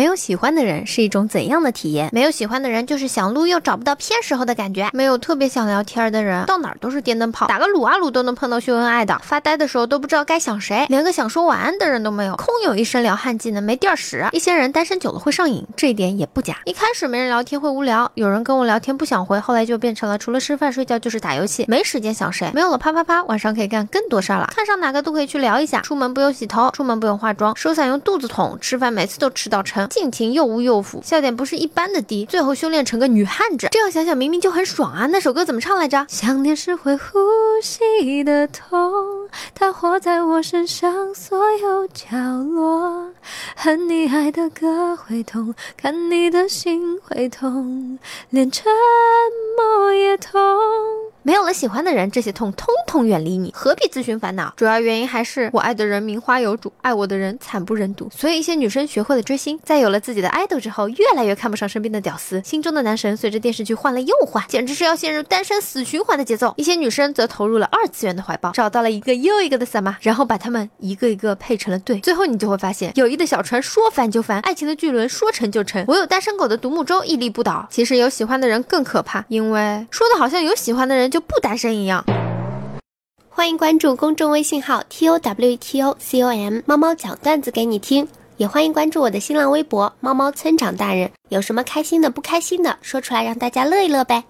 没有喜欢的人是一种怎样的体验？没有喜欢的人就是想撸又找不到偏时候的感觉。没有特别想聊天的人，到哪儿都是电灯泡，打个撸啊撸都能碰到秀恩爱的。发呆的时候都不知道该想谁，连个想说晚安的人都没有，空有一身撩汉技能没地儿使。一些人单身久了会上瘾，这一点也不假。一开始没人聊天会无聊，有人跟我聊天不想回，后来就变成了除了吃饭睡觉就是打游戏，没时间想谁。没有了啪啪啪，晚上可以干更多事儿了。看上哪个都可以去聊一下，出门不用洗头，出门不用化妆，收伞用肚子捅，吃饭每次都吃到撑。尽情又污又腐，笑点不是一般的低，最后修炼成个女汉子。这样想想明明就很爽啊！那首歌怎么唱来着？想念是会呼吸的痛，它活在我身上所有角落。恨你爱的歌会痛，看你的心会痛，连沉默也。了喜欢的人，这些痛通通远离你，何必自寻烦恼？主要原因还是我爱的人名花有主，爱我的人惨不忍睹。所以一些女生学会了追星，在有了自己的爱豆之后，越来越看不上身边的屌丝，心中的男神随着电视剧换了又换，简直是要陷入单身死循环的节奏。一些女生则投入了二次元的怀抱，找到了一个又一个的萨玛，然后把他们一个一个配成了对，最后你就会发现，友谊的小船说翻就翻，爱情的巨轮说沉就沉，唯有单身狗的独木舟屹立不倒。其实有喜欢的人更可怕，因为说的好像有喜欢的人就不大声一样。欢迎关注公众微信号 t o w t o c o m，猫猫讲段子给你听。也欢迎关注我的新浪微博猫猫村长大人。有什么开心的、不开心的，说出来让大家乐一乐呗。